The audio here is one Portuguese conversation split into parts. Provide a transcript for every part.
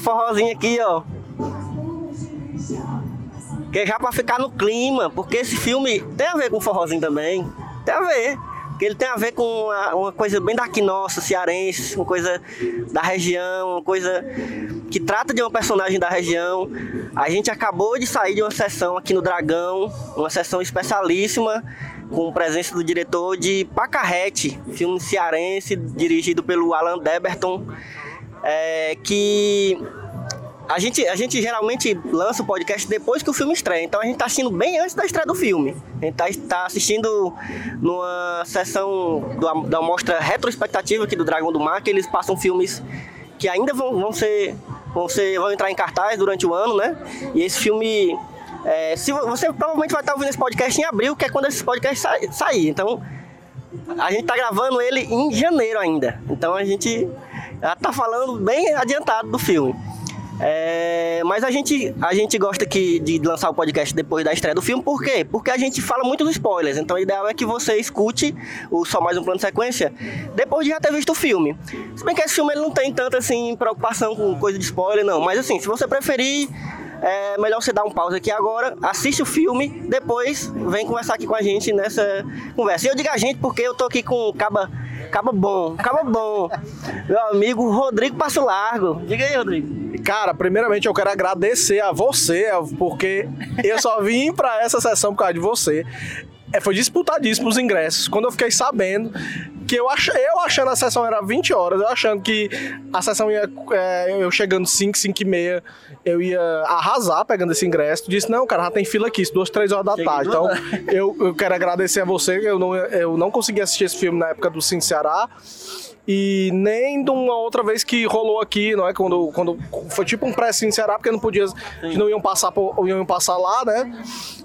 forrozinho aqui, ó. Que é já pra ficar no clima, porque esse filme tem a ver com forrozinho também. Tem a ver. Porque ele tem a ver com uma, uma coisa bem daqui nossa, cearense, uma coisa da região, uma coisa que trata de uma personagem da região. A gente acabou de sair de uma sessão aqui no Dragão, uma sessão especialíssima, com presença do diretor de Pacarrete, filme cearense dirigido pelo Alan Deberton, é, que a gente, a gente geralmente lança o podcast depois que o filme estreia, então a gente está assistindo bem antes da estreia do filme. A gente está tá assistindo numa sessão da mostra retrospectativa aqui do Dragão do Mar, que eles passam filmes que ainda vão, vão ser vão ser vão entrar em cartaz durante o ano, né? E esse filme é, se vo- você provavelmente vai estar ouvindo esse podcast em abril, que é quando esse podcast sai- sair. Então a gente tá gravando ele em janeiro ainda. Então a gente já tá falando bem adiantado do filme. É, mas a gente, a gente gosta que, de lançar o podcast depois da estreia do filme, por quê? Porque a gente fala muito dos spoilers. Então o ideal é que você escute o Só Mais Um Plano de Sequência depois de já ter visto o filme. Se bem que esse filme ele não tem tanta assim, preocupação com coisa de spoiler, não. Mas assim, se você preferir, é melhor você dar um pause aqui agora, assiste o filme, depois vem conversar aqui com a gente nessa conversa. E eu digo a gente porque eu tô aqui com o Caba, Caba Bom, Caba Bom, meu amigo Rodrigo Passo Largo. Diga aí, Rodrigo. Cara, primeiramente eu quero agradecer a você, porque eu só vim pra essa sessão por causa de você. É, foi disputadíssimo os ingressos. Quando eu fiquei sabendo que eu, ach, eu achando a sessão era 20 horas, eu achando que a sessão ia. é, eu chegando 5, 5 e meia, eu ia arrasar pegando esse ingresso. Disse, não, cara, já tem fila aqui, duas, três horas da Cheguei tarde. Então, eu, eu quero agradecer a você, eu não, eu não consegui assistir esse filme na época do Sim Ceará. E nem de uma outra vez que rolou aqui, não é? Quando, quando foi tipo um pré-sim Ceará, porque não podia, não iam passar, por, iam passar lá, né?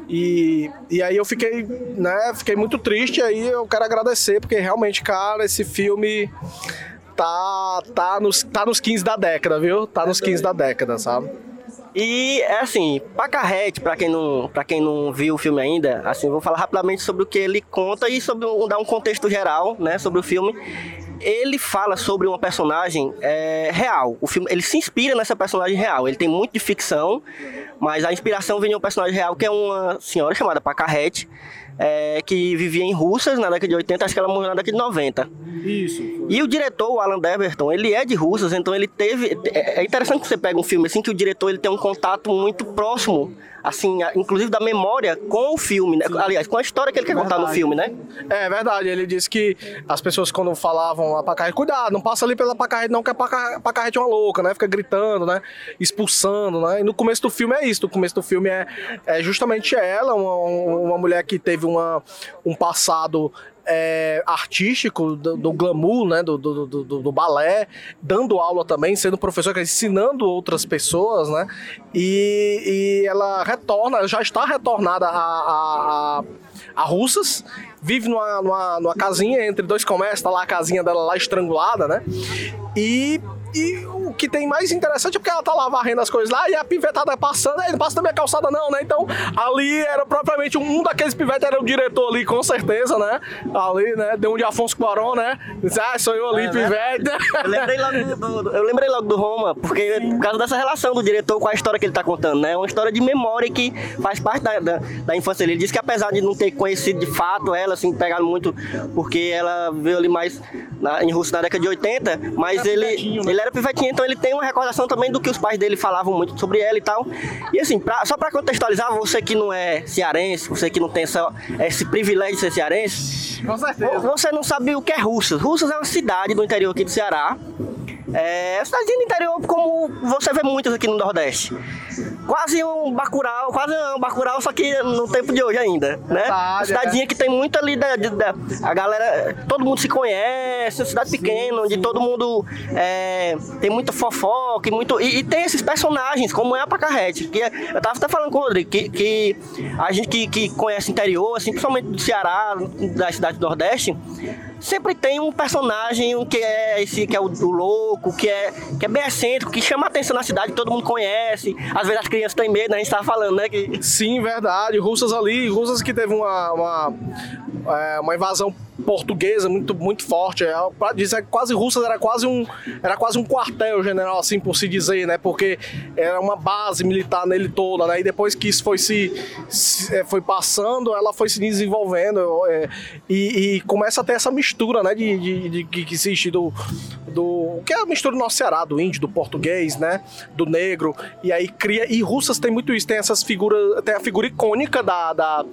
E, e aí eu fiquei, né? Fiquei muito triste. Aí eu quero agradecer, porque realmente, cara, esse filme tá, tá, nos, tá nos 15 da década, viu? Tá nos 15 da década, sabe? E é assim, Pacarrete, pra quem não, para quem não viu o filme ainda, assim, vou falar rapidamente sobre o que ele conta e sobre dar um contexto geral, né, sobre o filme. Ele fala sobre uma personagem é, real. O filme, ele se inspira nessa personagem real. Ele tem muito de ficção, mas a inspiração vem de um personagem real que é uma senhora chamada Pacarrete, é, que vivia em Russas na década de 80, acho que ela morreu na década de 90. Isso. E o diretor, o Alan Deberton, ele é de Russas, então ele teve. É é interessante que você pega um filme assim que o diretor ele tem um contato muito próximo, assim, inclusive da memória com o filme, né? aliás, com a história que ele quer contar no filme, né? É verdade, ele disse que as pessoas quando falavam a Pacarrete, cuidado, não passa ali pela Pacarrete não, que a Paca- Pacarrete é uma louca, né? Fica gritando, né? Expulsando, né? E no começo do filme é isso, no começo do filme é, é justamente ela, uma, uma mulher que teve uma, um passado é, artístico do, do glamour, né, do, do, do, do- balé, dando aula também, sendo professora, ensinando outras pessoas, né, e, e ela retorna, já está retornada a, a, a, a Russas, vive numa, numa, numa casinha entre dois comércios, tá lá a casinha dela lá estrangulada, né, e, e o que tem mais interessante é porque ela tá lá varrendo as coisas lá e a pivetada passando, aí não passa na minha calçada não, né? Então ali era propriamente um daqueles pivetes, era o diretor ali, com certeza, né? Ali, né? Deu um de Afonso Cuarón, né? Disse, ah, sou eu ali, É, né? pivete. Eu lembrei logo do, do- eu lembrei logo do Roma, porque por causa dessa relação do diretor com a história que ele tá contando, né? É uma história de memória que faz parte da, da, da infância dele. Ele disse que apesar de não ter conhecido de fato ela, assim, pegado muito, porque ela veio ali mais na, em Rússia na década de 80, mas ele, pivetinho, né? ele era pivetinha, então ele tem uma recordação também do que os pais dele falavam muito sobre ela e tal. E assim, pra- só pra contextualizar, você que não é cearense, você que não tem essa, esse privilégio de ser cearense, Com certeza. você não sabe o que é Russas. Russas é uma cidade do interior aqui do Ceará. É uma cidadezinha do interior como você vê muitas aqui no Nordeste. Quase um Bacurau, quase um Bacurau, só que no tempo de hoje ainda, né? Uma cidadezinha que tem muito ali da, da- a galera, todo mundo se conhece, uma cidade pequena, onde todo mundo é, tem muita fofoca e muito e, e tem esses personagens, como é a Pacarrete, que é- eu tava até falando com o Rodrigo, que, que a gente que, que conhece o interior, assim, principalmente do Ceará, da cidade do Nordeste, sempre tem um personagem que é esse que é o, o louco, que é que é bem excêntrico, que chama atenção na cidade, todo mundo conhece. Às vezes as crianças têm medo, né? a gente tava falando, né? Que Sim, verdade. Russas ali, Russas que teve uma, uma, é, uma invasão portuguesa muito, muito forte. É, pra dizer que quase Russas era quase um era quase um quartel general, assim por se dizer, né? Porque era uma base militar nele toda, né? E depois que isso foi se, se- é, foi passando, ela foi se desenvolvendo é, e, e começa a ter essa mistura, né? De, de, de que existe do do que é a mistura do nosso Ceará, do índio, do português, né? Do negro. E aí cria. E Russas tem muito isso, tem essas figuras. Tem a figura icônica da, da,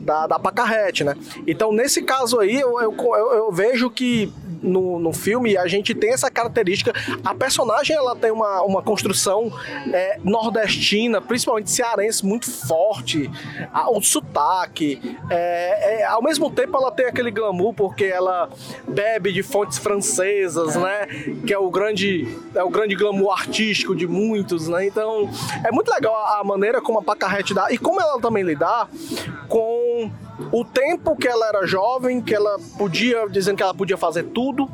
da, da Pacarrete, né? Então, nesse caso aí, eu, eu, eu- vejo que no, no filme a gente tem essa característica. A personagem ela tem uma, uma construção é, nordestina, principalmente cearense, muito forte. A- o sotaque. é, é, ao mesmo tempo, ela tem aquele glamour, porque ela bebe de fontes francesas, né? Que é o grande, é o grande glamour artístico de muitos, né? Então, é muito legal a, a maneira como a Pacarrete dá e como ela também lidar com o tempo que ela era jovem, que ela podia, dizendo que ela podia fazer tudo,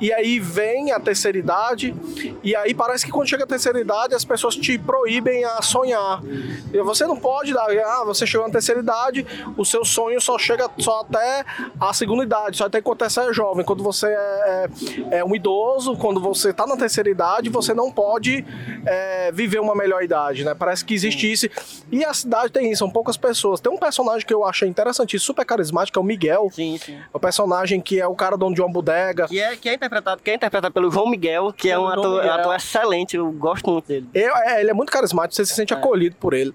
e aí vem a terceira idade, e aí parece que quando chega a terceira idade as pessoas te proíbem a sonhar. E você não pode dar, ah, você chegou na terceira idade, o seu sonho só chega só até a segunda idade, só até quando você é jovem. Quando você é, é, é um idoso, quando você está na terceira idade, você não pode é, viver uma melhor idade, né? Parece que existe isso. E a cidade tem isso, são poucas pessoas. Tem um personagem que eu achei interessante, super carismático, é o Miguel. sim, sim. O personagem que é o cara dono de uma bodega. Que é, que é interpretado, que é interpretado pelo João Miguel, que é um ator, Miguel. ator excelente, eu gosto muito dele. Eu- é, ele é muito carismático, você se sente acolhido por ele.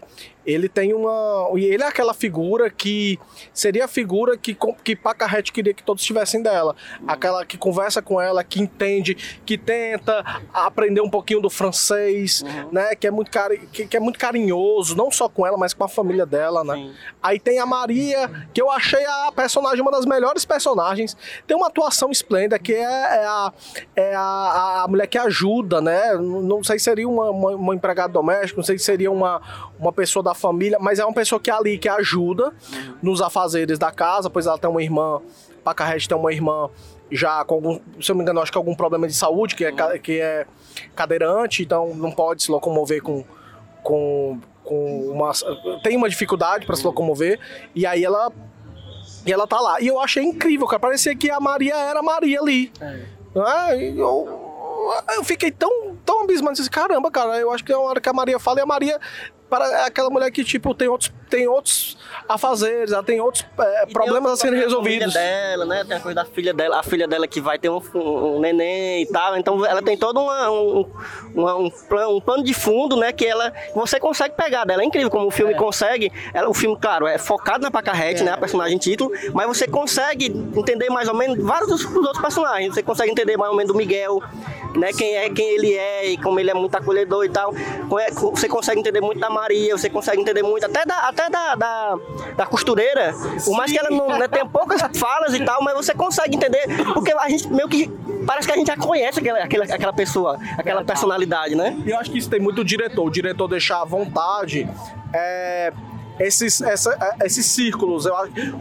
Ele tem uma. E ele é aquela figura que seria a figura que, que Pacarrete queria que todos tivessem dela. Aquela que conversa com ela, que entende, que tenta aprender um pouquinho do francês, né? Que é, muito cari que, que é muito carinhoso, não só com ela, mas com a família dela, né? Sim. Aí tem a Maria, que eu achei a personagem uma das melhores personagens. Tem uma atuação esplêndida, que é, é a, é a, a mulher que ajuda, né? Não não sei se seria uma, uma, uma empregada doméstica, não sei se seria uma, uma pessoa da família, mas é uma pessoa que é ali, que ajuda nos afazeres da casa, pois ela tem uma irmã, Pacarrete tem uma irmã já com algum, se eu não me engano, acho que algum problema de saúde, que é, ca- que é cadeirante, então não pode se locomover com, com, com uma. tem uma dificuldade para se locomover, e aí ela. E ela tá lá. E eu achei incrível, cara. Parecia que a Maria era a Maria ali. Ah, e eu, eu fiquei tão, tão abismado. Disse, Caramba, cara, eu acho que é uma hora que a Maria fala e a Maria para é aquela mulher que, tipo, tem outros, tem outros afazeres, ela tem outros é, problemas a tem serem resolvidos. da família dela, né? Tem a coisa da filha dela, a filha dela que vai ter um, um neném e tal. Então ela tem todo uma- um, uma- um, plano, um plano de fundo, né? Que ela você consegue pegar dela. É incrível como o filme consegue. Ela, o filme, claro, é focado na Pacarrete, né? A personagem título, mas você consegue entender mais ou menos vários dos, dos outros personagens. Você consegue entender mais ou menos do Miguel, né? Quem é, quem ele é e como ele é muito acolhedor e tal. É, Você consegue entender muito da Maria, você consegue entender muito até da, até da, da, da costureira. Por mais que ela não né, tenha poucas falas e tal, mas você consegue entender, porque a gente meio que parece que a gente já conhece aquela, aquela, aquela pessoa, aquela personalidade, né? E eu acho que isso tem muito do diretor. O diretor deixar à vontade é, esses, essa- é, esses círculos. Eu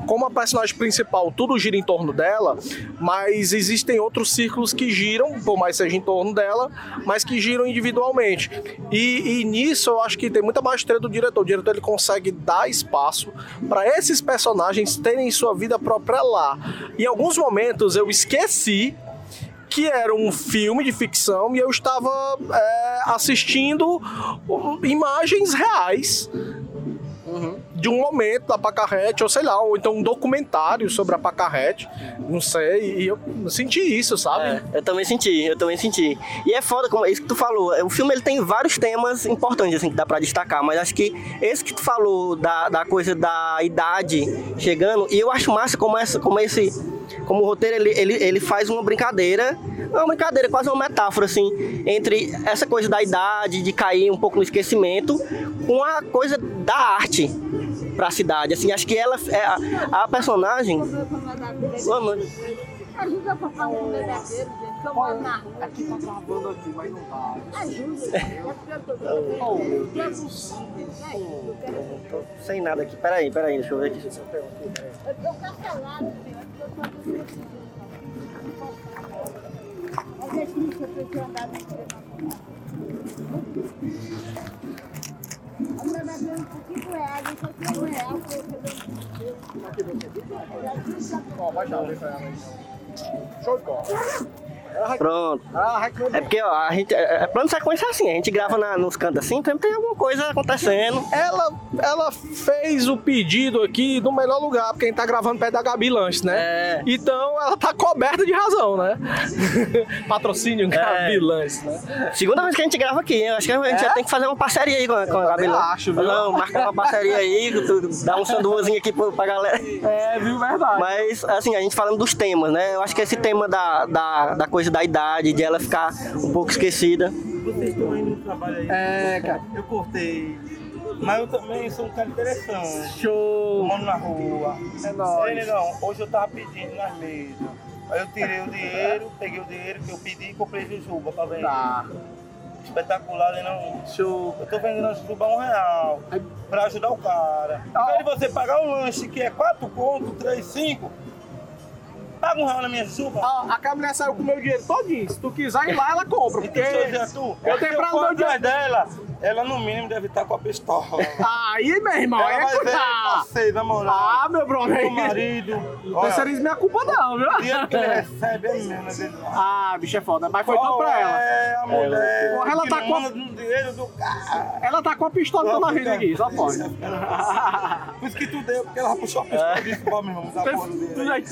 como a personagem principal, tudo gira em torno dela, mas existem outros círculos que giram, por mais seja em torno dela, mas que giram individualmente. E, e nisso eu acho que tem muita maestria do diretor. O diretor ele consegue dar espaço para esses personagens terem sua vida própria lá. Em alguns momentos eu esqueci que era um filme de ficção e eu estava é, assistindo imagens reais de um momento da Pacarrete, ou sei lá, ou então um documentário sobre a Pacarrete, não sei, e eu senti isso, sabe? É, eu também senti, eu também senti. E é foda, como é isso que tu falou. O filme ele tem vários temas importantes, assim, que dá pra destacar, mas acho que esse que tu falou da, da coisa da idade chegando, e eu acho massa como, essa, como esse. Como o roteiro ele, ele, ele faz uma brincadeira, uma brincadeira, quase uma metáfora, assim, entre essa coisa da idade, de cair um pouco no esquecimento, com a coisa da arte pra cidade. Assim, acho que ela é a, a personagem. Boa noite. Ajuda a papai um verdadeiro, gente, que eu moro na rua. Aqui tá travando aqui, mas não. Ajuda, é é possível, né? Quero- Tô sem nada aqui. Peraí, peraí, deixa eu ver aqui. Eu tô cancelado, senhor, porque eu tô conseguindo. Mas triste eu ter andado na Eu tava vendo por 5 reais, eu só tinha real, foi Ó, vai já, vem pra ela aí. Show de bola. Pronto. É porque, ó, a gente. É, é plano de sequência assim, a gente grava na- nos cantos assim, sempre tem alguma coisa acontecendo. Ela, ela fez o pedido aqui no melhor lugar, porque a gente tá gravando perto da Gabi Lanches, né? É. Então ela tá coberta de razão, né? Patrocínio Gabi Lanches, né? Segunda vez que a gente grava aqui, eu acho que a gente já tem que fazer uma parceria aí com a, com a Gabi. acho, viu? Não, marcar uma parceria aí, dar um sanduazinho aqui pro- pra galera. É, viu? Verdade. Mas, assim, a gente falando dos temas, né? Eu acho que esse tema da, da, da coisa da idade, de ela ficar um pouco esquecida. Vocês estão indo no trabalho aí. É, cara. Eu cortei. Mas eu também sou um cara interessante. Show. Mano na rua. É nóis. Negão, hoje eu tava pedindo nas mesas. Aí eu tirei o dinheiro, peguei o dinheiro que eu pedi e comprei jujuba pra vender. Tá. Espetacular, né não? Show. Eu tô vendendo a jujuba a um real. Pra ajudar o cara. Ao invés de você pagar um lanche que é 4 conto, 3, 5, paga um real na minha jujuba. Ó, a Camila saiu com o meu dinheiro todinho. Se tu quiser ir lá, ela compra. Porque. Eu a tenho pra for meu atrás dela, ela no mínimo deve estar com a pistola. Aí, meu irmão, Ela é vai ver cuidar. passeio, na moral. Ah, meu brother. Meu marido. Não Olha, seria minha culpa, não, viu? o dinheiro que ele recebe é né? dele? Ah, bicho é foda. Mas foi tudo Qual pra ela. É a mulher. Porra, ela que tá com a- dinheiro do cara. Ela tá com a pistola toda na vida aqui, só pode. Por isso que tu deu, porque ela puxou a pistola e disse, bom, meu irmão, dá Tu- porra tu- aí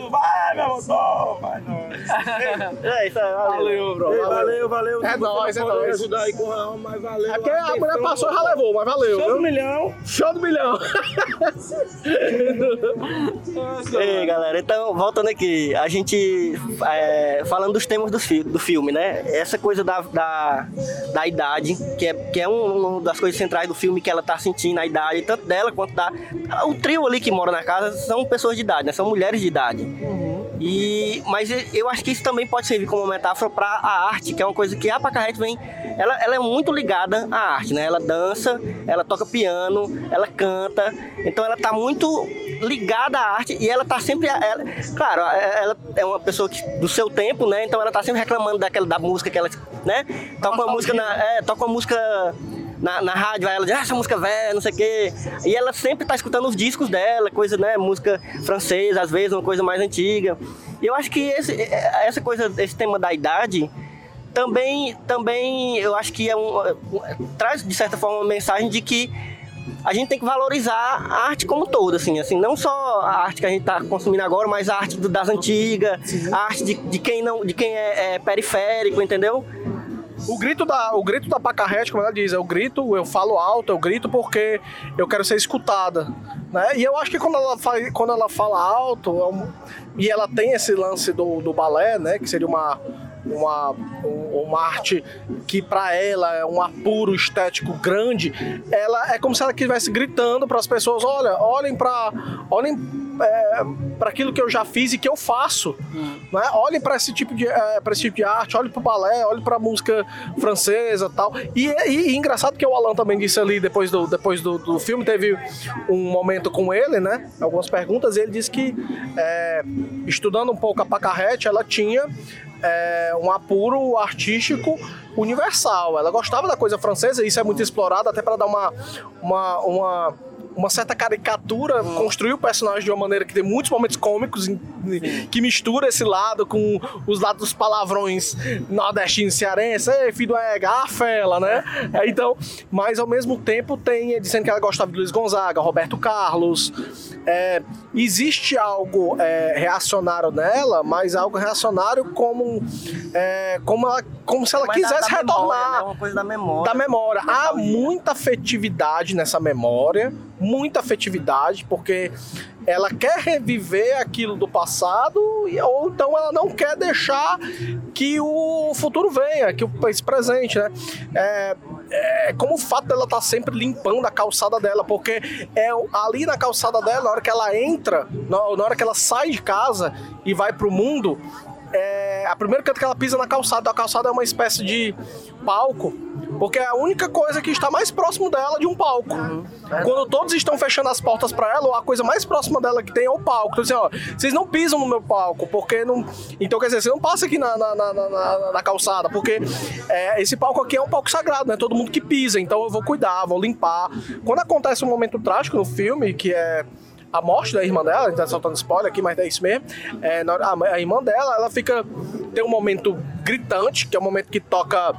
tu vai, meu irmão, toma, vai, não. É, isso aí, valeu. Valeu, bro. Valeu, valeu. É nóis, é não nóis. ajudar aí com o real, mas valeu. É porque a mulher passou e já levou, mas valeu, Show do viu? milhão. Show do milhão. Ei, galera, então, voltando aqui, a gente, é, falando dos temas do, fi- do filme, né? Essa coisa da, da, da idade, que é, que é um- uma das coisas centrais do filme, que ela tá sentindo a idade, tanto dela quanto da... O trio ali que mora na casa são pessoas de idade, né? São mulheres de idade. E, mas eu acho que isso também pode servir como metáfora para a arte, que é uma coisa que a Pacarrete vem. Ela, ela é muito ligada à arte, né? Ela dança, ela toca piano, ela canta. Então ela tá muito ligada à arte e ela tá sempre. Ela, claro, ela é uma pessoa que, do seu tempo, né? Então ela tá sempre reclamando daquela, da música que ela. né? Toca uma música na. É, toca uma música na, na rádio, ela diz, ah, essa música é velha, não sei o quê. E ela sempre tá escutando os discos dela, coisa, né, música francesa, às vezes, uma coisa mais antiga. E eu acho que esse, essa coisa, esse tema da idade, também, também eu acho que é um, traz, de certa forma, uma mensagem de que a gente tem que valorizar a arte como todo, assim, assim, não só a arte que a gente está consumindo agora, mas a arte do- das antigas, a arte de, de quem não, de quem é, é periférico, entendeu? O grito da, o grito da Pacarrete, como ela diz, é o grito, eu falo alto, eu grito porque eu quero ser escutada. Né? E eu acho que quando ela, faz, quando ela fala alto, é um- e ela tem esse lance do, do balé, né? Que seria uma, uma, um- uma arte que para ela é um apuro estético grande, ela é como se ela estivesse gritando para as pessoas, olha, olhem para olhem para aquilo que eu já fiz e que eu faço, né? Olhem para esse tipo de para esse tipo de arte, olhem para o balé, olhem para a música francesa, tal. E, e, e engraçado que o Alan também disse ali depois do depois do, do filme teve um momento com ele, né? Algumas perguntas e ele disse que é, estudando um pouco a Pacarrete, ela tinha é, um apuro artístico universal. Ela gostava da coisa francesa, e isso é muito explorado até para dar uma, uma, uma uma certa caricatura, construir o personagem de uma maneira que tem muitos momentos cômicos, em- que mistura esse lado com os lados dos palavrões nordestinos cearenses, ei, filho do ega, ah, fela, né? É, Então, mas ao mesmo tempo tem, dizendo que ela gostava de Luiz Gonzaga, Roberto Carlos. É, existe algo é, reacionário nela, mas algo reacionário como, é, como, ela, como se ela Mas da- quisesse da memória, retornar né? Uma coisa da memória. da memória. Há muita afetividade nessa memória, muita afetividade, porque ela quer reviver aquilo do passado, ou então ela não quer deixar que o futuro venha, que o presente, né? É, é como o fato dela estar sempre limpando a calçada dela, porque é ali na calçada dela, na hora que ela entra, na, na hora que ela sai de casa e vai pro mundo, é, a primeira canto que ela pisa na calçada, a calçada é uma espécie de palco, porque é a única coisa que está mais próximo dela de um palco. Quando todos estão fechando as portas para ela, a coisa mais próxima dela que tem é o palco. Então, assim, ó, vocês não pisam no meu palco, porque não. Então, quer dizer, você não passa aqui na, na, na, na- na- na calçada, porque é, esse palco aqui é um palco sagrado, né? Todo mundo que pisa, então eu vou cuidar, vou limpar. Quando acontece um momento trágico no filme, que é a morte da irmã dela, a gente tá soltando spoiler aqui, mas é isso mesmo. É, a, a irmã dela, ela fica. Tem um momento gritante, que é o momento que toca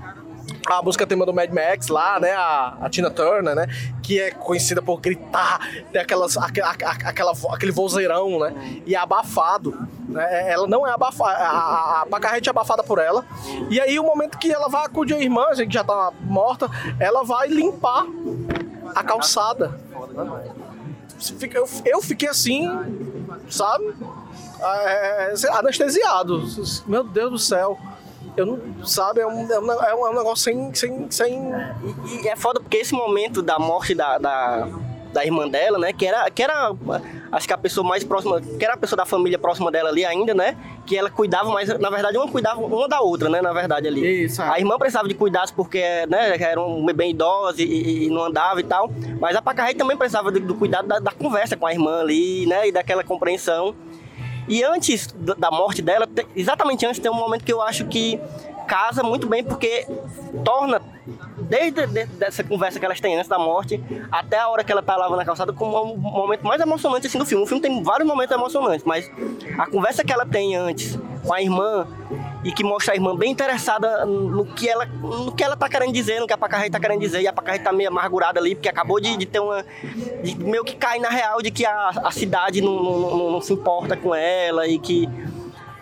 a música tema do Mad Max lá, né? A, a Tina Turner, né? Que é conhecida por gritar, ter aquelas, aque- aque- aquela, aquele vozeirão, né? E é abafado. Né? Ela não é abafada, a, a, a Pacarrete é abafada por ela. E aí, o momento que ela vai acudir a irmã, a gente já tá morta, ela vai limpar a calçada. Fica- Eu, eu fiquei assim, sabe? É, é, anestesiado. Meu Deus do céu. Eu não. Sabe? É um, é um, é um negócio sem. sem, sem E, e é foda porque esse momento da morte da, da, da irmã dela, né? Que era, que era, acho que a pessoa mais próxima, que era a pessoa da família próxima dela ali ainda, né? Que ela cuidava, mas na verdade uma cuidava uma da outra, né? Na verdade ali. Isso, é. A irmã precisava de cuidados porque, né? Era um bem idosa e, e não andava e tal. Mas a Pacarrei também precisava do, do cuidado da, da conversa com a irmã ali, né? E daquela compreensão. E antes da morte dela, te- exatamente antes, tem um momento que eu acho que casa muito bem, porque torna, desde de, dessa conversa que elas têm antes da morte, até a hora que ela tá lavando na calçada, como um momento mais emocionante assim, do filme. O filme tem vários momentos emocionantes, mas a conversa que ela tem antes com a irmã, e que mostra a irmã bem interessada no que ela, no que ela tá querendo dizer, no que a Pacarrei tá querendo dizer, e a Pacarrei tá meio amargurada ali, porque acabou de, de ter uma. De meio que cair na real de que a, a cidade não, não, não- não se importa com ela e que.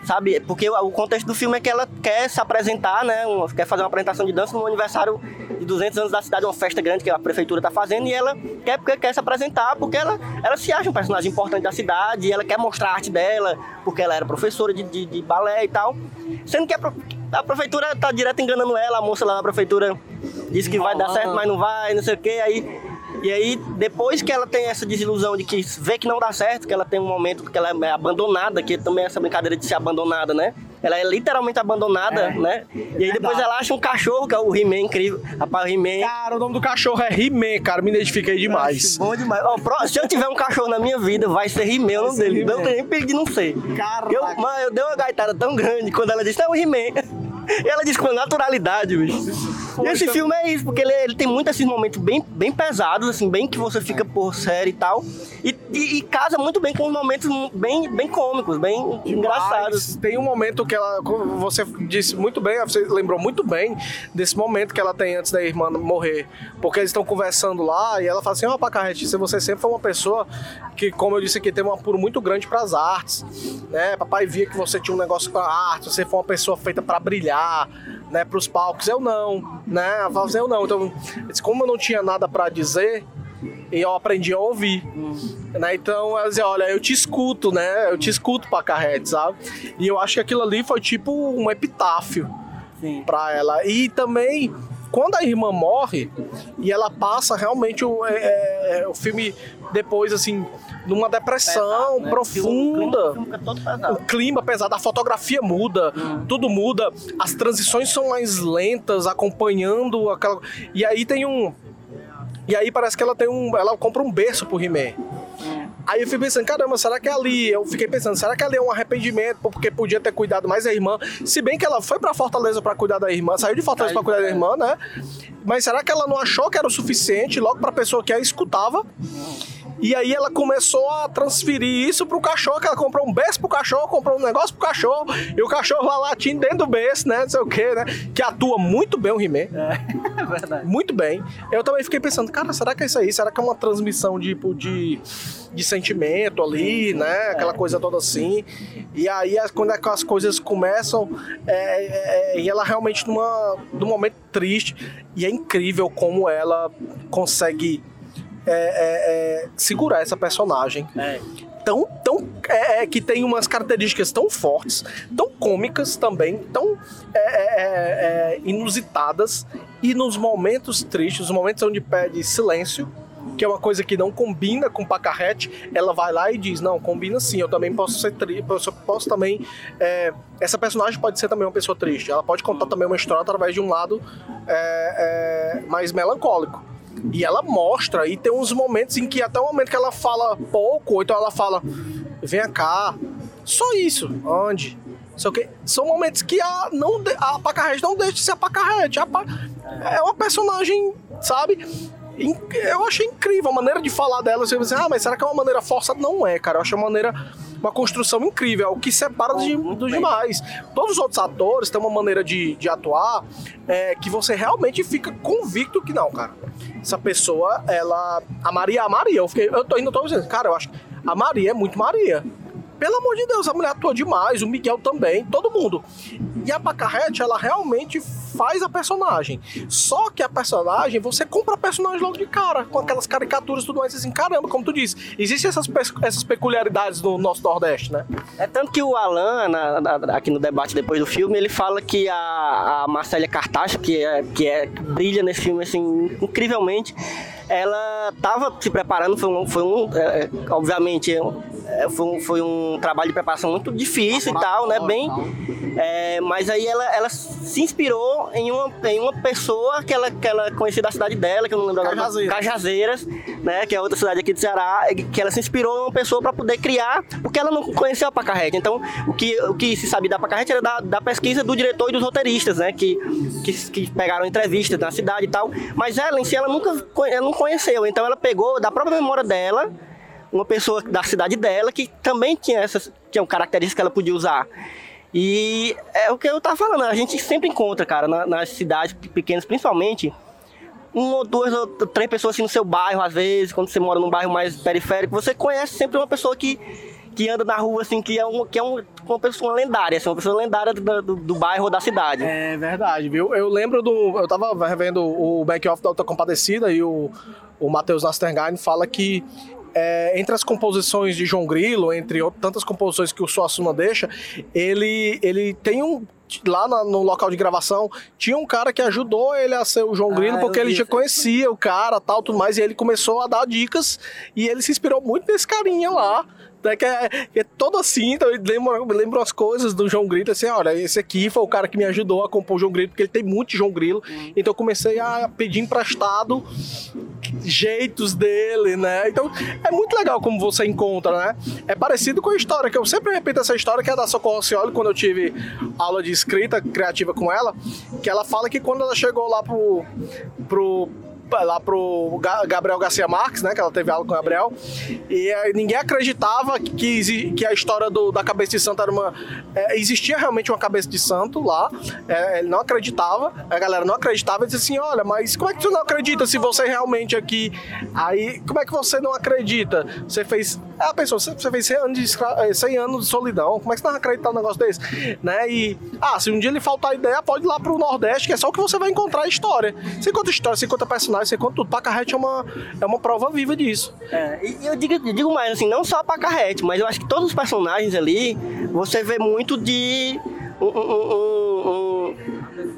Sabe, porque o, contexto do filme é que ela quer se apresentar, né? quer fazer uma apresentação de dança no aniversário de 200 anos da cidade, uma festa grande que a prefeitura tá fazendo, e ela quer, porque quer se apresentar, porque ela, ela se acha um personagem importante da cidade, e ela quer mostrar a arte dela, porque ela era professora de, de, de balé e tal. Sendo que a, a prefeitura tá direto enganando ela, a moça lá na prefeitura disse que vai dar certo, mas não vai, não sei o que, aí. E aí, depois que ela tem essa desilusão de que vê que não dá certo, que ela tem um momento que ela é abandonada, que também é essa brincadeira de ser abandonada, né? Ela é literalmente abandonada, né? E aí depois ela acha um cachorro, que é o He-Man, incrível. Rapaz, o He-Man. Cara, o nome do cachorro é He-Man, cara. Me identifiquei demais. Bom demais. Ó, pro- se eu tiver um cachorro na minha vida, vai ser He-Man o nome dele. Não tem nem perigo de não ser. Caraca. Eu, mas eu dei uma gaitada tão grande quando ela disse, é o He-Man. E ela disse com naturalidade, bicho. E esse filme é isso, porque ele, ele tem muitos esses momentos bem, bem pesados, assim, bem que você fica por série e tal. E, e- e casa muito bem com os momentos bem, bem cômicos, bem engraçados. Mas tem um momento que ela. Você disse muito bem, você lembrou muito bem desse momento que ela tem antes da irmã morrer. Porque eles estão conversando lá e ela fala assim: Ó, Pacarrete, você sempre foi uma pessoa que, como eu disse aqui, tem um apuro muito grande para as artes. Né? Papai via que você tinha um negócio com a arte, você foi uma pessoa feita para brilhar. Né, para os palcos, eu não, né? Fala assim, eu não. Então, como eu não tinha nada para dizer, e eu aprendi a ouvir. Né? Então, ela dizia, olha, eu te escuto, né? Eu te escuto pra carrete, sabe? E eu acho que aquilo ali foi tipo um epitáfio pra ela. E também, quando a irmã morre, e ela passa realmente o, é, é, o filme depois, assim, numa depressão Pesado, né? profunda O todo o pesado. clima pesado, a fotografia muda, tudo muda, as transições são mais lentas, acompanhando aquela. E aí tem um. E aí parece que ela tem um. Ela compra um berço pro He-Man. Aí eu fiquei pensando, caramba, será que é ali? Eu fiquei pensando, será que ali é um arrependimento porque podia ter cuidado mais da irmã? Se bem que ela foi pra Fortaleza pra cuidar da irmã, saiu de Fortaleza pra cuidar da irmã, né? Mas será que ela não achou que era o suficiente logo pra pessoa que a escutava? E aí ela começou a transferir isso pro cachorro, que ela comprou um berço pro cachorro, comprou um negócio pro cachorro, e o cachorro lá latindo dentro do berço, né? Não sei o que, né? Que atua muito bem o He-Man. É verdade. Muito bem. Eu também fiquei pensando, cara, será que é isso aí? Será que é uma transmissão de, tipo, de, de sentimento ali, né? Aquela coisa toda assim. E aí, quando é as coisas começam, é, é, e ela realmente numa, num momento triste. E é incrível como ela consegue é, é, é, segurar essa personagem É. tão, tão é, que tem umas características tão fortes, tão cômicas também, tão inusitadas e nos momentos tristes, os momentos onde pede silêncio, que é uma coisa que não combina com Pacarrete, ela vai lá e diz, não, combina sim, eu também posso ser triste, eu posso também, é, essa personagem pode ser também uma pessoa triste, ela pode contar também uma história através de um lado é, é, mais melancólico. E ela mostra, e tem uns momentos em que até o momento que ela fala pouco, ou então ela fala, vem cá, só isso, onde? Só que são momentos que a, não, a Pacarrete não deixa de ser a Pacarrete. A Pa- é uma personagem, sabe? Eu achei incrível a maneira de falar dela. Você pensa, ah, mas será que é uma maneira forçada? Não é, cara. Eu achei uma maneira, uma construção incrível. É o que separa dos, dos demais. Todos os outros atores têm uma maneira de, de atuar é, que você realmente fica convicto que não, cara. Essa pessoa, ela. A Maria é a Maria. Eu, fiquei, eu tô indo, tô dizendo, cara, eu acho que a Maria é muito Maria. Pelo amor de Deus, a mulher atua demais, o Miguel também, todo mundo. E a Pacarrete, ela realmente faz a personagem. Só que a personagem, você compra a personagem logo de cara, com aquelas caricaturas e tudo mais, assim, caramba, como tu disse. Existem essas, essas peculiaridades no nosso Nordeste, né? É tanto que o Alan, na- na- aqui no debate depois do filme, ele fala que a, a Marcélia Cartacho, que, é, que, é, que brilha nesse filme assim, incrivelmente, ela estava se preparando, foi um, foi um é, é, obviamente, é, foi, um, foi um trabalho de preparação muito difícil e tal, né, bem, é, mas aí ela, ela se inspirou em uma, em uma pessoa que ela, que ela conhecia da cidade dela, que eu não lembro agora, Cajazeiras. Cajazeiras, né, que é outra cidade aqui do Ceará, que ela se inspirou uma pessoa para poder criar, porque ela não conhecia a Pacarrete. Então, o que, o que se sabia da Pacarrete era da, da pesquisa do diretor e dos roteiristas, né, que, que, que pegaram entrevistas na cidade e tal. Mas ela em si, ela nunca ela não conheceu. Então, ela pegou da própria memória dela uma pessoa da cidade dela que também tinha essas tinha características que ela podia usar. E é o que eu tava falando, a gente sempre encontra, cara, na- nas cidades pequenas, principalmente, uma ou duas ou três pessoas assim no seu bairro, às vezes, quando você mora num bairro mais periférico, você conhece sempre uma pessoa que, que anda na rua, assim, que é, um, que é um, uma pessoa lendária, assim, uma pessoa lendária do, do, do bairro ou da cidade. É verdade, viu? Eu lembro do. Eu tava revendo o back-off da Alta Compadecida e o, o Matheus Nastergain fala que. é, entre as composições de João Grilo, entre tantas composições que o Suassuna deixa, ele, ele tem um. Lá na- no local de gravação, tinha um cara que ajudou ele a ser o João Grilo, eu porque ele já conhecia o cara, tal, tudo mais, e ele começou a dar dicas, e ele se inspirou muito nesse carinha lá, né, que, é, que é todo assim, então ele lembra, lembra as coisas do João Grilo, assim, olha, esse aqui foi o cara que me ajudou a compor o João Grilo, porque ele tem muito João Grilo, então eu comecei a pedir emprestado jeitos dele, né? Então é muito legal como você encontra, né? É parecido com a história, que eu sempre repito essa história, que é da Socorro Cioli, quando eu tive aula de escrita criativa com ela, que ela fala que quando ela chegou lá pro. pro lá pro Ga- Gabriel Garcia Marques, né, que ela teve aula com o Gabriel, e aí ninguém acreditava que, que a história do- da cabeça de santo era uma... é, existia realmente uma cabeça de santo lá, é, ele não acreditava, a galera não acreditava, e disse assim, olha, mas como é que tu não acredita se você realmente aqui... Aí, como é que você não acredita? Você fez... É, a pessoa, você fez 100 anos de, escra- eh, 100 anos de solidão, como é que você não vai acreditar num negócio desse? Né, e... Ah, se um dia ele faltar ideia, pode ir lá pro Nordeste, que é só o que você vai encontrar história. Você conta história, você conta personagem, você conta tudo. Pacarrete é uma, é uma prova viva disso. É, e eu digo, eu digo mais, assim, não só a Pacarrete, mas eu acho que todos os personagens ali, você vê muito de. Um- um- um-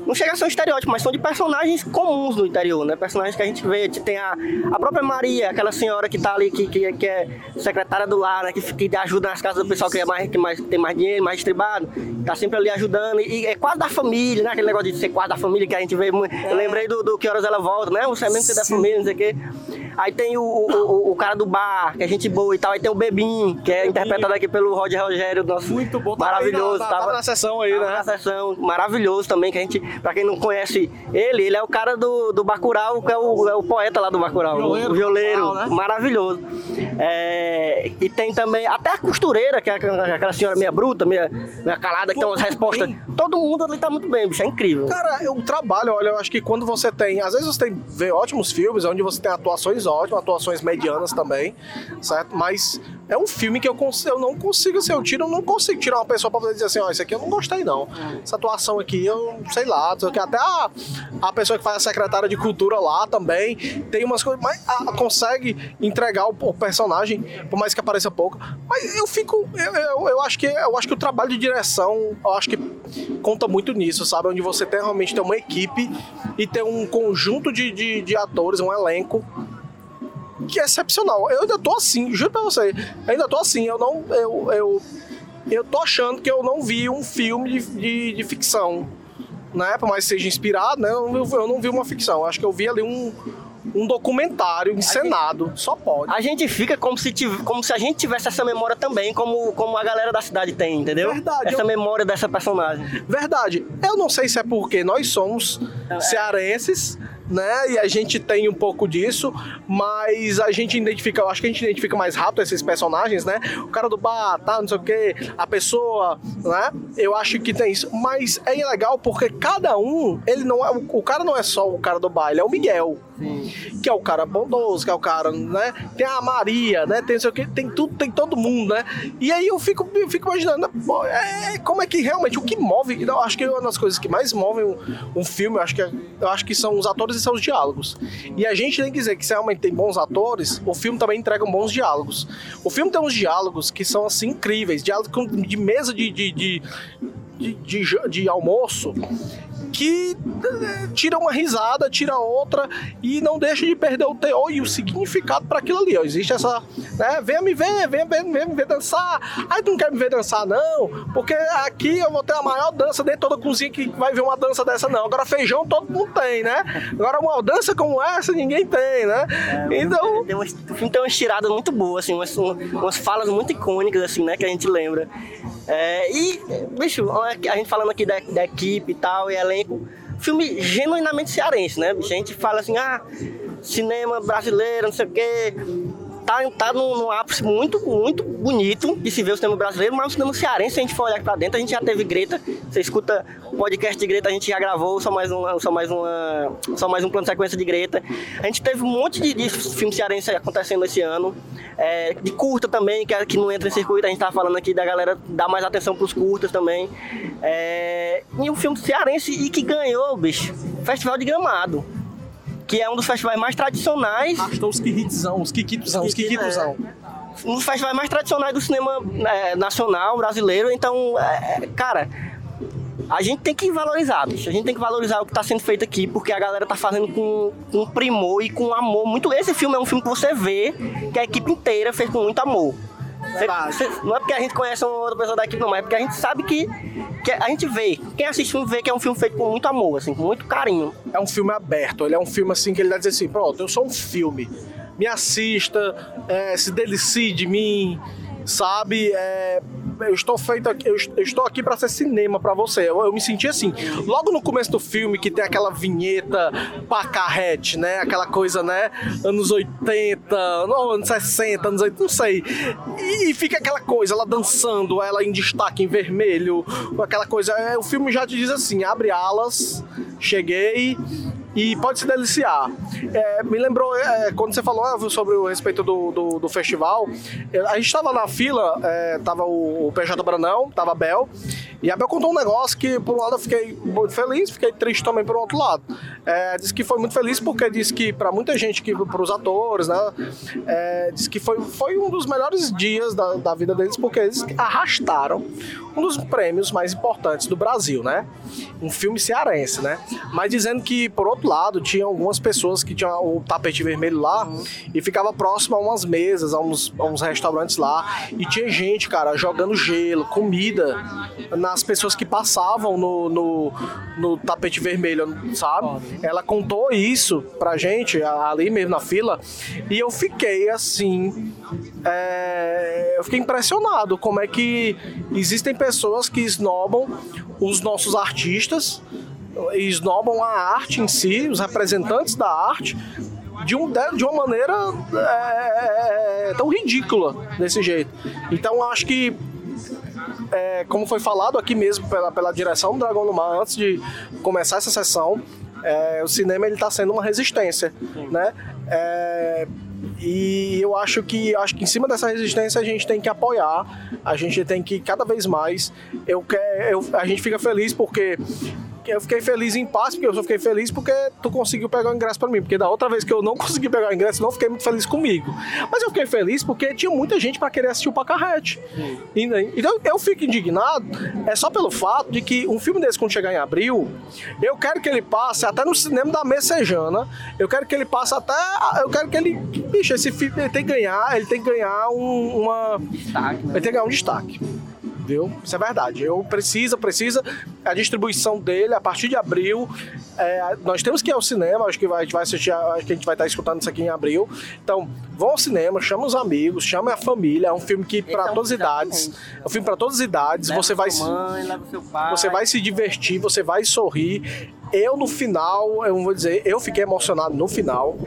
não chega a ser um estereótipo, mas são de personagens comuns no interior, né? Personagens que a gente vê. Tem a, a própria Maria, aquela senhora que tá ali, que, que, que é secretária do lar, né? Que, que ajuda nas casas do pessoal que, é mais, que mais, tem mais dinheiro, mais distribado. Tá sempre ali ajudando. E é quase da família, né? Aquele negócio de ser quase da família que a gente vê muito. Eu lembrei do, do Que Horas Ela Volta, né? É que é da família, não sei o quê. Aí tem o, o, o- cara do bar, que é gente boa e tal. Aí tem o Bebim, que é interpretado aqui pelo Roger Rogério, nosso Muito bom. Tava maravilhoso. aí na, na, tava na sessão aí, tava né? na sessão, maravilhoso também, que a gente, pra quem não conhece ele, ele é o cara do, do Bacurau, que é o, é o poeta lá do Bacurau, Violeiro o violeiro, Bacurau, né? maravilhoso. É, e tem também, até a costureira, que é aquela senhora meia bruta, meia, meia calada, que tem umas Muito respostas. bem. Todo mundo ali tá muito bem, bicho, é incrível. Cara, o trabalho, olha, eu acho que quando você tem. Às vezes você tem, vê ótimos filmes, onde você tem atuações ótimas, atuações medianas também, certo? Mas é um filme que eu, eu não consigo, assim, eu tiro, eu não consigo tirar uma pessoa pra poder dizer assim, ó, isso aqui eu não gostei, não. Essa atuação aqui, eu sei lá, até a, a pessoa que faz a secretária de cultura lá também tem umas coisas, mas a- consegue entregar o, o personagem, por mais que apareça pouco. Mas eu fico. Eu, eu, eu acho que eu acho que o trabalho de direção, eu acho que conta muito nisso, sabe? Onde você tem realmente tem uma equipe e tem um conjunto de, de, de atores, um elenco que é excepcional. Eu ainda tô assim, juro pra você, ainda tô assim, eu não. Eu, eu, eu tô achando que eu não vi um filme de, de, de ficção. Né? Por mais que seja inspirado, né? Eu não, vi- eu não vi uma ficção. Eu acho que eu vi ali um, um documentário encenado. Só pode. A gente fica como se, tiv- como se a gente tivesse essa memória também, como, como a galera da cidade tem, entendeu? Verdade, Essa eu- memória dessa personagem. Verdade. Eu não sei se é porque nós somos cearenses, né? E a gente tem um pouco disso, mas a gente identifica, eu acho que a gente identifica mais rápido esses personagens, né? O cara do bar, tá, não sei o quê, a pessoa, né? Eu acho que tem isso. Mas é legal porque cada um, ele não é. O cara não é só o cara do bar, ele é o Miguel. Que é o cara bondoso, que é o cara, né? Tem a Maria, né? Tem sei o quê, tem tudo, tem todo mundo, né? E aí eu fico, eu fico imaginando, pô, é, como é que realmente, o que move, eu acho que uma das coisas que mais movem um, um filme, eu acho, que, é- eu acho que são os atores e são os diálogos. E a gente tem que dizer que se realmente tem bons atores, o filme também entrega bons diálogos. O filme tem uns diálogos que são, assim, incríveis, diálogos de mesa de, de, de, de, de de almoço, que eh, tira uma risada, tira outra e não deixa de perder o teor e o significado para aquilo ali. Ó. Existe essa, né? Venha me ver, venha, venha, venha me ver dançar. Aí tu não quer me ver dançar, não, porque aqui eu vou ter a maior dança dentro da cozinha que vai ver uma dança dessa, não. Agora feijão todo mundo tem, né? Agora uma dança como essa ninguém tem, né? Então. Tem umas- o filme tem umas tiradas muito boas, assim, umas, umas falas muito icônicas, assim, né, que a gente lembra. É, e, bicho, a gente falando aqui da, da equipe e tal, e elenco, filme genuinamente cearense, né? A gente fala assim, ah, cinema brasileiro, não sei o quê. Tá, tá num, num ápice muito, muito bonito de se ver o cinema brasileiro, mas o cinema cearense, se a gente for olhar pra dentro, a gente já teve Greta. Você escuta o podcast de Greta, a gente já gravou, só mais, uma, só mais, uma, só mais um plano de sequência de Greta. A gente teve um monte de, de filme cearense acontecendo esse ano. É, de curta também, que, é- que não entra em circuito, a gente tava falando aqui da galera dar mais atenção pros curtas também. É, e um filme cearense e que ganhou, bicho, Festival de Gramado. Que é um dos festivais mais tradicionais Arrastou os quiquitzão, os quiquitzão, os quiquitzão. um dos festivais mais tradicionais do cinema é, nacional brasileiro. Então, é, cara, a gente tem que valorizar, bicho. A gente tem que valorizar o que está sendo feito aqui, porque a galera tá fazendo com, com primor e com amor. Muito. Esse filme é um filme que você vê que a equipe inteira fez com muito amor. Verdade. você- não é porque a gente conhece uma outra pessoa da equipe, não, mas é porque a gente sabe que, que a gente vê. Quem assiste vê que é um filme feito com muito amor, assim, com muito carinho. é um filme aberto, ele é um filme assim que ele vai dizer assim, pronto, eu sou um filme, me assista, é, se delicie de mim, sabe? É, eu estou feito aqui, eu, est- eu estou aqui para ser cinema para você. Eu, eu me senti assim. Logo no começo do filme que tem aquela vinheta pacarrete, né? Aquela coisa, né? Anos 80, não, anos 60, anos 80, não sei. E, e fica aquela coisa, ela dançando, ela em destaque em vermelho, aquela coisa. É, o filme já te diz assim: abre alas, cheguei e pode se deliciar. É, me lembrou, é, quando você falou sobre o respeito do, do, do festival, é, a gente estava na fila, é, tava o, o PJ Branão, tava a Bel, e a Bel contou um negócio que, por um lado, eu fiquei muito feliz, fiquei triste também por outro lado. É, disse que foi muito feliz porque disse que, para muita gente, que para os atores, né, é, disse que foi, foi um dos melhores dias da, da vida deles, porque eles arrastaram um dos prêmios mais importantes do Brasil, né? Um filme cearense, né? Mas dizendo que, por outro lado tinha algumas pessoas que tinham o tapete vermelho lá e ficava próximo a umas mesas, a uns, a uns restaurantes lá. E tinha gente, cara, jogando gelo, comida nas pessoas que passavam no, no, no tapete vermelho, sabe? Ela contou isso pra gente, ali mesmo na fila, e eu fiquei assim. é, eu fiquei impressionado como é que existem pessoas que esnobam os nossos artistas, esnobam a arte em si, os representantes da arte, de, um, de uma maneira é, tão ridícula desse jeito. Então acho que é, como foi falado aqui mesmo pela, pela direção do Dragão do Mar antes de começar essa sessão, é, o cinema ele está sendo uma resistência, né? É, e eu acho que acho que em cima dessa resistência a gente tem que apoiar, a gente tem que cada vez mais. Eu, quer, eu a gente fica feliz porque eu fiquei feliz em paz, porque eu só fiquei feliz porque tu conseguiu pegar o ingresso pra mim. Porque da outra vez que eu não consegui pegar o ingresso, eu não fiquei muito feliz comigo. Mas eu fiquei feliz porque tinha muita gente pra querer assistir o Pacarrete. Né, Então eu fico indignado, é só pelo fato de que um filme desse, quando chegar em abril, eu quero que ele passe até no cinema da Messejana. Eu quero que ele passe até. Eu quero que ele. Bicho, esse filme ele tem que ganhar, ele tem que ganhar um- uma. Destaque, né? Ele tem que ganhar um destaque. Entendeu? Isso é verdade. Eu precisa, precisa a distribuição dele a partir de abril. é, nós temos que ir ao cinema, acho que vai, a gente vai assistir, acho que a gente vai estar escutando isso aqui em abril. Então, vão ao cinema, chama os amigos, chama a família. É um filme que para Então, todas as idades, é um filme para todas as idades. Leva você vai mãe, leva seu pai. você vai se divertir, você vai sorrir. Eu no final, eu vou dizer, eu fiquei emocionado no final.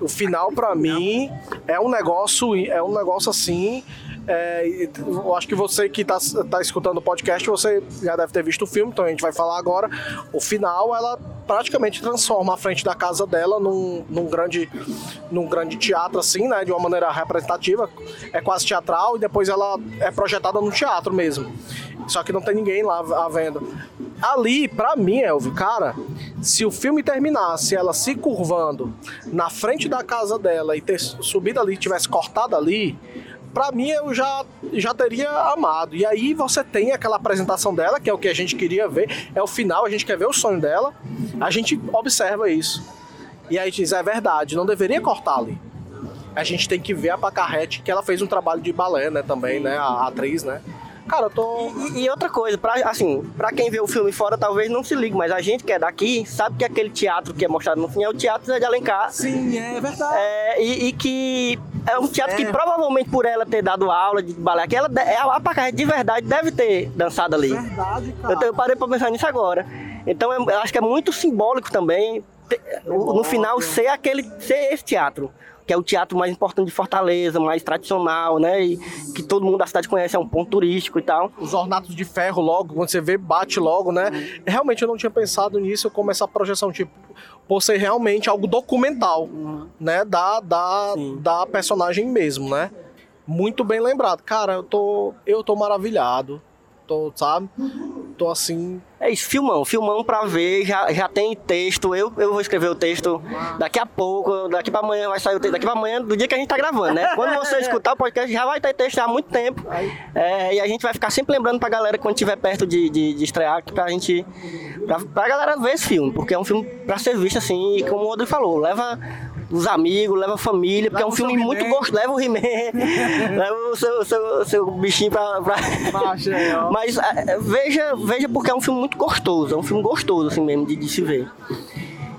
O final pra mim é um negócio, é um negócio assim. é, eu acho que você que tá, tá escutando o podcast, você já deve ter visto o filme, então a gente vai falar agora. O final, ela praticamente transforma a frente da casa dela num, num grande num grande teatro assim, né, de uma maneira representativa. É quase teatral e depois ela é projetada no teatro mesmo. Só que não tem ninguém lá à venda. Ali, pra mim, Elvio, cara, se o filme terminasse ela se curvando na frente da casa dela e ter subido ali, tivesse cortado ali, pra mim eu já, já teria amado. E aí você tem aquela apresentação dela, que é o que a gente queria ver, é o final, a gente quer ver o sonho dela, a gente observa isso. E aí diz, é verdade, não deveria cortar ali. A gente tem que ver a Pacarrete, que ela fez um trabalho de balé, né, também, né, a atriz, né. Cara, eu tô... E, e outra coisa, pra, assim, pra quem vê o filme fora talvez não se ligue, mas a gente que é daqui sabe que aquele teatro que é mostrado no fim é o Teatro Zé de Alencar. Sim, é verdade. É, e, e que é um teatro que provavelmente por ela ter dado aula de balé, que ela, é a Pacarrete de verdade deve ter dançado ali. Verdade, Eu, eu parei pra pensar nisso agora. Então eu, eu acho que é muito simbólico também no final ser aquele ser esse teatro, que é o teatro mais importante de Fortaleza, mais tradicional, né? E que todo mundo da cidade conhece, é um ponto turístico e tal. os ornatos de ferro logo, quando você vê, bate logo, né? Realmente eu não tinha pensado nisso, como essa projeção, tipo, por ser realmente algo documental, né? Da, da, Sim. da personagem mesmo, né? Muito bem lembrado. Cara, eu tô, eu tô maravilhado. Tô, sabe? Tô assim. É isso, filmão, filmão pra ver, já, já tem texto, eu, eu vou escrever o texto daqui a pouco, daqui pra amanhã vai sair o texto, daqui pra amanhã do dia que a gente tá gravando, né? Quando você escutar o podcast já vai ter texto há muito tempo, É, e a gente vai ficar sempre lembrando pra galera quando estiver perto de, de, de estrear, pra gente, pra, pra galera ver esse filme, porque é um filme pra ser visto assim, e como o Rodrigo falou, leva os amigos, leva a família, porque é um filme muito gostoso, leva o He-Man, leva o seu, seu, seu bichinho pra... pra... Mas é, veja, veja porque é um filme muito gostoso, é um filme gostoso assim mesmo de, de se ver.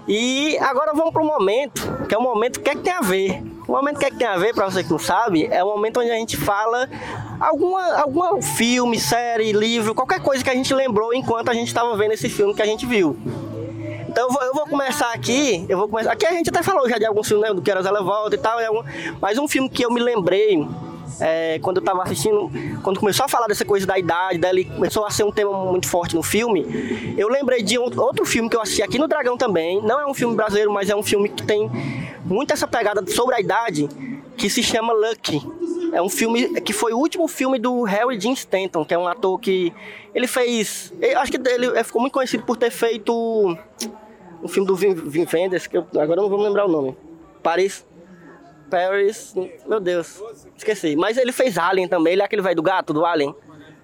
E agora vamos para o momento, que é o momento que é que tem a ver. O momento que é que tem a ver, para você que não sabe, é o momento onde a gente fala alguma, alguma filme, série, livro, qualquer coisa que a gente lembrou enquanto a gente estava vendo esse filme que a gente viu. Então eu vou, eu vou começar aqui, eu vou começar. Aqui a gente até falou já de alguns filmes, né, do Que Horas Ela Volta e tal, e algum- mas um filme que eu me lembrei é, quando eu tava assistindo, quando começou a falar dessa coisa da idade, dele começou a ser um tema muito forte no filme, eu lembrei de outro filme que eu assisti aqui no Dragão também. Não é um filme brasileiro, mas é um filme que tem muito essa pegada sobre a idade, que se chama Lucky. É um filme que foi o último filme do Harry Dean Stanton, que é um ator que ele fez, eu acho que ele ficou muito conhecido por ter feito um filme do Vin, Vin Vendors, que eu, agora eu não vou lembrar o nome. Paris. Paris. Meu Deus. Esqueci. Mas ele fez Alien também. Ele é aquele velho do gato, do Alien.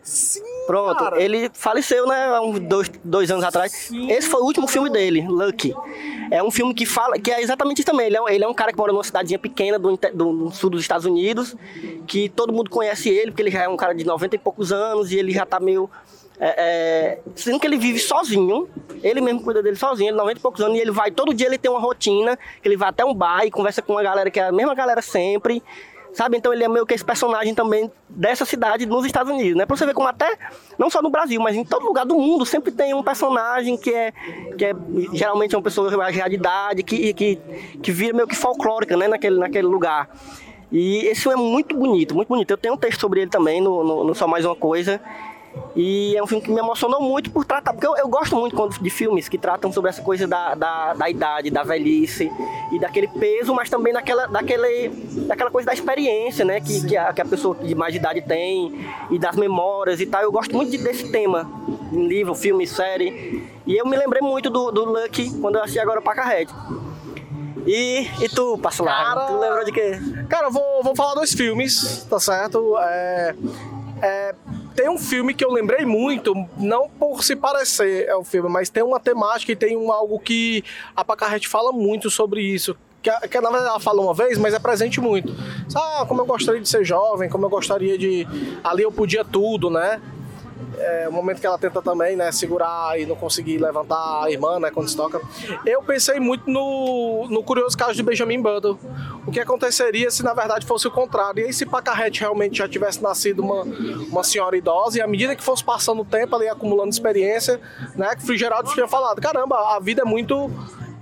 Sim, Pronto, Cara. ele faleceu, né, há uns dois, dois anos atrás. Esse foi o último filme dele, Lucky. É um filme que fala, que é exatamente isso também. Ele é, um- ele é um cara que mora numa cidadezinha pequena do, do- do sul dos Estados Unidos, que todo mundo conhece ele, porque ele já é um cara de 90 e poucos anos e ele já tá meio. É, é, sendo que ele vive sozinho, ele mesmo cuida dele sozinho, ele 90 e poucos anos, e ele vai, todo dia ele tem uma rotina, que ele vai até um bar e conversa com uma galera que é a mesma galera sempre, sabe? Então ele é meio que esse personagem também dessa cidade nos Estados Unidos, né? Pra você ver como até, não só no Brasil, mas em todo lugar do mundo, sempre tem um personagem que é, que é geralmente é uma pessoa de idade, que, que, que vira meio que folclórica, né? Naquele, naquele lugar. E esse é muito bonito, muito bonito. Eu tenho um texto sobre ele também, no, no, no Só Mais Uma Coisa. E é um filme que me emocionou muito por tratar, porque eu, eu gosto muito de filmes que tratam sobre essa coisa da, da, da idade, da velhice e daquele peso, mas também daquela, daquele, daquela coisa da experiência, né? Que, que, a, que a pessoa de mais idade tem e das memórias e tal. Eu gosto muito de- desse tema em livro, filme, série. E eu me lembrei muito do, do Lucky quando eu assisti agora o Pacarrete. E, e tu, Passolar? Cara- Tu lembrou de quê? Cara, eu vou, vou falar dois filmes, tá certo? É, é, tem um filme que eu lembrei muito, não por se parecer é o filme, mas tem uma temática e tem um, algo que a Pacarrete fala muito sobre isso. Que, que na verdade ela fala uma vez, mas é presente muito. Ah, como eu gostaria de ser jovem, como eu gostaria de. Ali eu podia tudo, né? É, o momento que ela tenta também, né, segurar e não conseguir levantar a irmã, né, quando se toca. Eu pensei muito no, no curioso caso de Benjamin Button. O que aconteceria se na verdade fosse o contrário? E aí se Pacarrete realmente já tivesse nascido uma, uma senhora idosa e à medida que fosse passando o tempo, ia acumulando experiência, né, que o Fitzgerald tinha falado, caramba, a vida é muito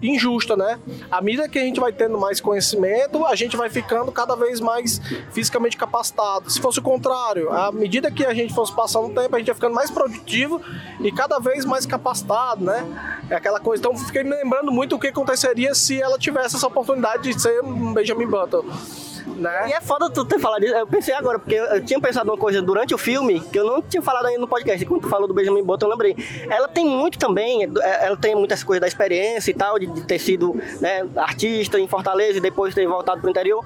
injusta, né? À medida que a gente vai tendo mais conhecimento, a gente vai ficando cada vez mais fisicamente capacitado. Se fosse o contrário, à medida que a gente fosse passando o tempo, a gente ia ficando mais produtivo e cada vez mais capacitado, né? É aquela coisa. Então, fiquei me lembrando muito o que aconteceria se ela tivesse essa oportunidade de ser um Benjamin Button, né? E é foda tu ter falado isso. Eu pensei agora, porque eu, tinha pensado uma coisa durante o filme que eu não tinha falado ainda no podcast. Quando tu falou do Benjamin Button, eu lembrei. Ela tem muito também, é, ela tem muitas coisas da experiência e tal, de, de ter sido né, artista em Fortaleza e depois ter voltado pro interior.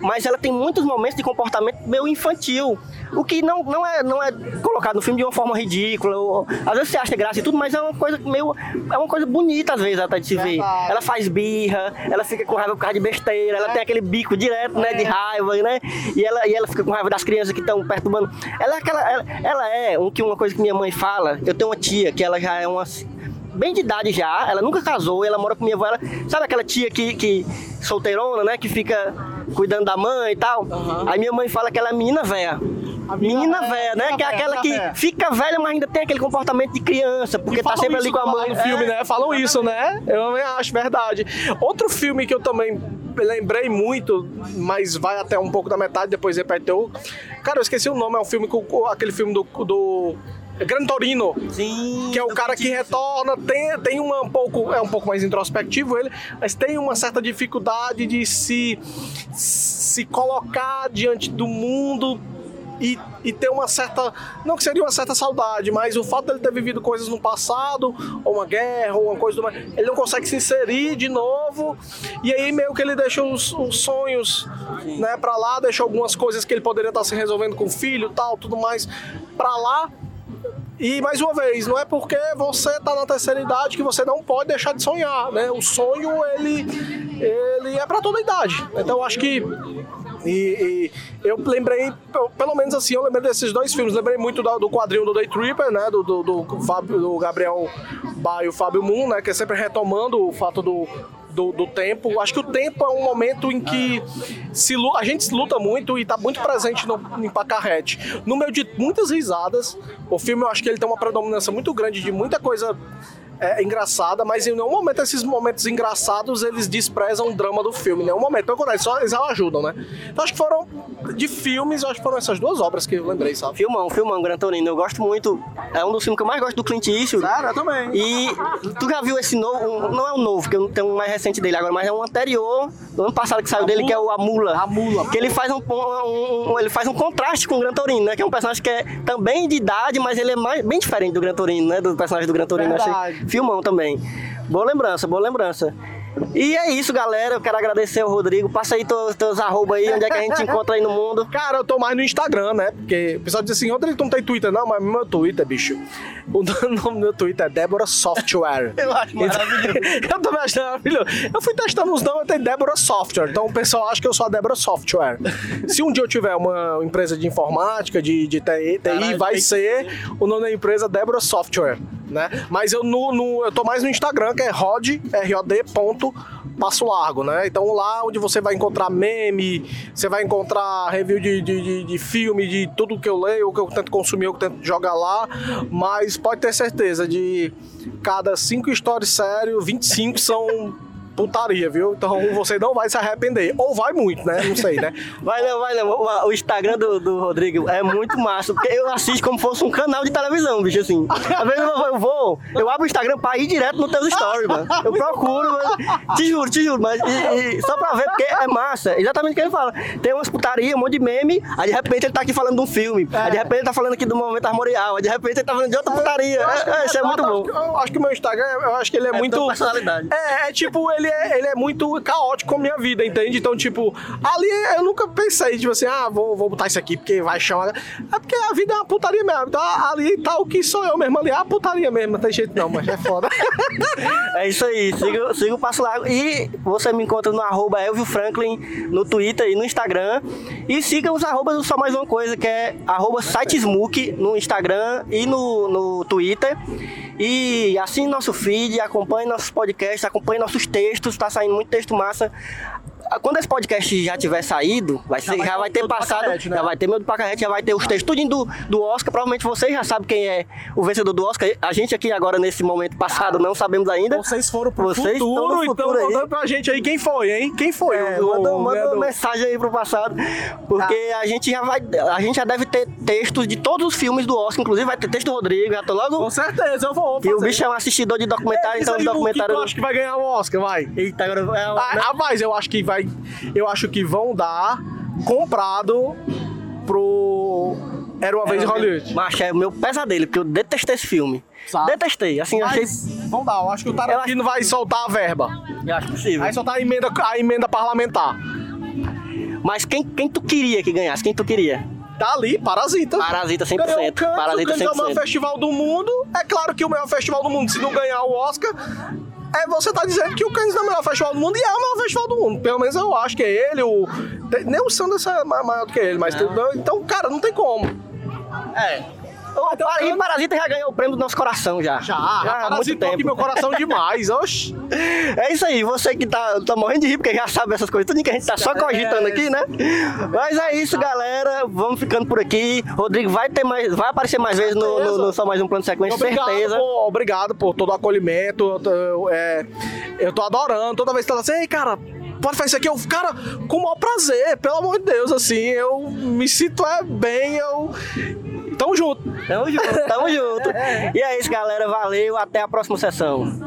Mas ela tem muitos momentos de comportamento meio infantil. O que não, não, é, não é colocado no filme de uma forma ridícula. Ou, às vezes você acha graça e tudo, mas é uma coisa meio. É uma coisa bonita, às vezes, até de se ver. Verdade. Ela faz birra, ela fica com raiva por causa de besteira, ela tem aquele bico direto, né, de raiva, né? E ela, e ela fica com raiva das crianças que estão perturbando. Ela é aquela. Ela, ela é um, que uma coisa que minha mãe fala. Eu tenho uma tia que ela já é uma. Bem de idade já, ela nunca casou, ela mora com minha avó. Ela, sabe aquela tia que, que solteirona, né? Que fica cuidando da mãe e tal? Aí minha mãe fala que ela é menina velha. Menina velha, né? Que é aquela que fica velha, mas ainda tem aquele comportamento de criança, porque tá sempre ali com a mãe. No filme, É. né? Falam isso, né? Eu também acho verdade. Outro filme que eu também lembrei muito, mas vai até um pouco da metade, depois repetiu. Cara, eu esqueci o nome, é um filme com aquele filme do. do Gran Torino. Sim. Que é o cara que retorna, tem, tem uma, um pouco, é um pouco mais introspectivo ele, mas tem uma certa dificuldade de se, se colocar diante do mundo e, e ter uma certa. Não que seria uma certa saudade, mas o fato dele ter vivido coisas no passado, ou uma guerra, ou uma coisa do mais. Ele não consegue se inserir de novo, e aí meio que ele deixa os, os sonhos né, pra lá, deixa algumas coisas que ele poderia estar se resolvendo com o filho tal, tudo mais pra lá. E mais uma vez, não é porque você está na terceira idade que você não pode deixar de sonhar, né? O sonho ele, ele é para toda idade. Então eu acho que e, e eu lembrei, pe- pelo menos assim, eu lembrei desses dois filmes. Lembrei muito do, do quadrinho do Day Tripper, né? Do, do, do, Fábio, do Gabriel Ba e o Fábio Moon, né? Que é sempre retomando o fato do, do, do tempo. Acho que o tempo é um momento em que se, a gente se luta muito e está muito presente no, em Pacarrete. No meio de muitas risadas, o filme eu acho que ele tem uma predominância muito grande de muita coisa é, engraçada, mas em nenhum momento esses momentos engraçados eles desprezam o drama do filme. Em nenhum momento, pelo contrário, só eles ajudam, né? Então acho que foram de filmes, acho que foram essas duas obras que eu lembrei, sabe? Filmão, filmão, Gran Torino. Eu gosto muito. É um dos filmes que eu mais gosto do Clint Eastwood. Cara, eu também. E tu já viu esse novo? um- não é o novo, porque eu não tenho um mais recente dele agora, mas é um anterior, do ano passado que saiu dele, que é o A Mula. A Mula. Que ele faz um, um- um- ele faz um contraste com o Gran Torino, né? Que é um personagem que é também de idade, mas ele é mais, bem diferente do Gran Torino, né? Do personagem do Gran Torino. Eu achei Verdade. Filmão também. Boa lembrança, boa lembrança. E é isso, galera. Eu quero agradecer ao Rodrigo. Passa aí teus, teus arroba aí, onde é que a gente te encontra aí no mundo. Cara, eu tô mais no Instagram, né? Porque o pessoal diz assim, Rodrigo, tu não tem Twitter? Não, mas meu Twitter, bicho. O nome do meu Twitter é Débora Software. Eu acho maravilhoso. eu também acho maravilhoso. Eu fui testando os nomes, tem Débora Software. Então o pessoal acha que eu sou a Débora Software. Se um dia eu tiver uma empresa de informática, de, de TI, Caralho, vai que ser o nome da empresa Débora Software, né? Mas eu, no, no- eu tô mais no Instagram, que é rod, R-O-D, ponto, passo largo, né? Então lá onde você vai encontrar meme, você vai encontrar review de, de, de, de filme, de tudo que eu leio, o que eu tento consumir, o que eu tento jogar lá, mas pode ter certeza de cada cinco stories sérios, 25 são putaria, viu? Então você não vai se arrepender. Ou vai muito, né? Não sei, né? Vai não, vai não. O, Instagram do, do Rodrigo é muito massa, porque eu assisto como fosse um canal de televisão, bicho, assim. Às vezes eu, eu vou, eu abro o Instagram pra ir direto no teus stories, mano. Eu procuro, mas, te juro, te juro, mas e- e só pra ver, porque é massa. Exatamente o que ele fala. Tem umas putaria, um monte de meme, aí de repente ele tá aqui falando de um filme, aí de repente ele tá falando aqui do momento armorial, aí de repente ele tá falando de outra putaria. É, é, isso é muito bom. Eu acho que o meu Instagram, eu acho que ele é, É muito. personalidade. É, é tipo, ele é, ele é muito caótico com a minha vida, entende? Então, tipo, ali eu nunca pensei, tipo assim, ah, vou, vou botar isso aqui porque vai chamar. É porque a vida é uma putaria mesmo. Então ali tá o que sou eu mesmo ali, é a putaria mesmo, não tem jeito não, mas é foda. É isso aí, siga, siga o Passo Largo. E você me encontra no arroba Elvio Franklin no Twitter e no Instagram. E siga os arrobas do Só Mais Uma Coisa, que é arroba sitesmook no Instagram e no, no Twitter. E assine nosso feed, acompanhe nossos podcasts, acompanhe nossos textos, tá saindo muito texto massa. Quando esse podcast já tiver saído, vai ser, já, vai vai, ter passado, Pacarete, né? já vai ter meu do Pacarete, já vai ter os textos tudinho do, do Oscar. Provavelmente vocês já sabem quem é o vencedor do Oscar. A gente aqui agora, nesse momento passado, não sabemos ainda. Vocês foram pro Vocês futuro, então futuro aí. contando pra gente aí quem foi, hein? Quem foi? É, o, manda, o manda uma mensagem aí pro passado, porque a gente já vai, a gente já deve ter textos de todos os filmes do Oscar, inclusive vai ter texto do Rodrigo, já tô Com logo. certeza, eu vou E o bicho é um assistidor de documentário, É, então aí, o que documentários. tu acha que vai ganhar o Oscar, vai. Eita, agora é, Ah, rapaz, eu acho que vai. Eu acho que vão dar comprado pro. Era uma vez em Hollywood. Macho, é o meu pesadelo, porque eu detestei esse filme. Sabe? Detestei, assim, eu achei. Mas vão dar, eu acho que o Tarantino vai soltar a verba. Eu acho possível. Vai soltar a emenda, a emenda parlamentar. Mas quem, quem tu queria que ganhasse? Quem tu queria? Tá ali, Parasita. Parasita 100%. Ganhou o Cannes, Parasita o Cannes é o maior 100%. festival do mundo. É claro que o maior festival do mundo, se não ganhar o Oscar, é você tá dizendo que o Cannes não é o maior festival do mundo e é o maior festival do mundo. Pelo menos eu acho que é ele, o. Nem o Sanders é ma- maior do que ele, mas. tem- então, cara, não tem como. É. E Parasita já ganhou o prêmio do nosso coração já. Já, há muito parasitou aqui tempo. meu coração demais. Oxi. É isso aí, você que tá, tá morrendo de rir porque já sabe essas coisas, tudo que a gente tá só cogitando aqui, né? Mas é isso, galera. Vamos ficando por aqui. Rodrigo vai ter mais, vai aparecer mais vezes no, no- no Só Mais Um Plano de Sequência, Obrigado certeza. por, obrigado por todo o acolhimento. Eu, é, eu tô adorando. Toda vez que ela assim, ei, cara, pode fazer isso aqui. Eu, cara, com o maior prazer, pelo amor de Deus, assim, eu me sinto é, bem, eu. Tamo junto. Tamo junto, tamo junto. E é isso, galera. Valeu, até a próxima sessão.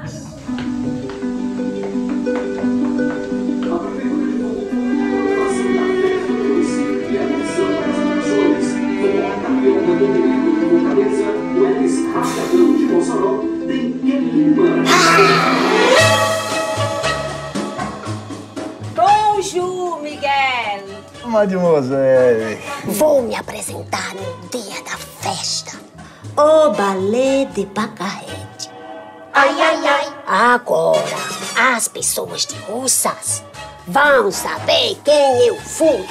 Bonjour, Miguel. Mademoiselle. Vou me apresentar no dia da festa. O balé de Pacarrete. Ai, ai, ai. Agora, as pessoas de Russas vão saber quem eu fui.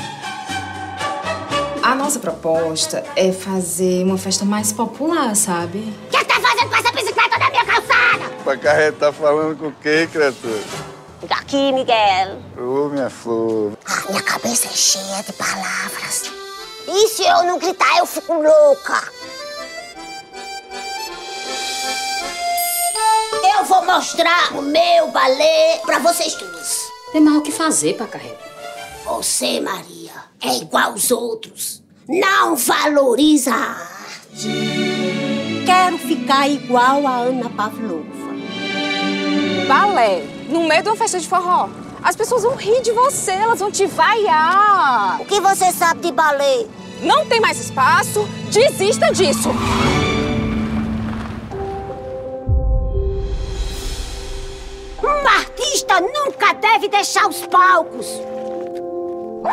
A nossa proposta é fazer uma festa mais popular, sabe? O que tá fazendo com essa bicicleta na minha calçada? Pacarrete tá falando com quem, criatura? Daqui, Miguel. Ô, minha flor. A minha cabeça é cheia de palavras. E se eu não gritar, eu fico louca. Eu vou mostrar o meu balé pra vocês todos. Tem mais o que fazer, Pacarrete. Você, Maria, é igual aos outros. Não valoriza a arte. Quero ficar igual a Ana Pavlova. Balé, no meio de uma festa de forró. As pessoas vão rir de você, elas vão te vaiar. O que você sabe de balé? Não tem mais espaço, desista disso. Um artista nunca deve deixar os palcos.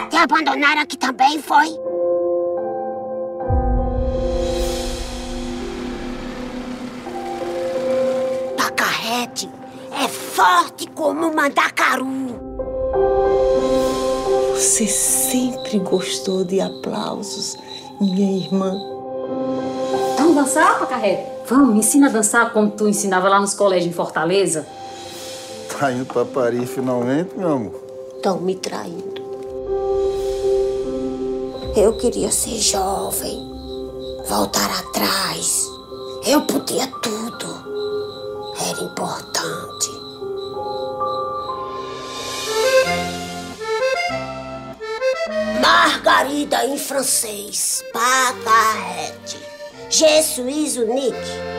Te abandonaram aqui também, foi? Pacarrete é forte como um mandacaru. Você sempre gostou de aplausos, minha irmã. Vamos dançar, Pacarrete? Vamos, me ensina a dançar como tu ensinava lá nos colégios em Fortaleza. Tá indo pra Paris finalmente, meu amor? Estão me traindo. Eu queria ser jovem, voltar atrás. Eu podia tudo. Era importante. Margarida em francês. Pacarrete. Je suis unique.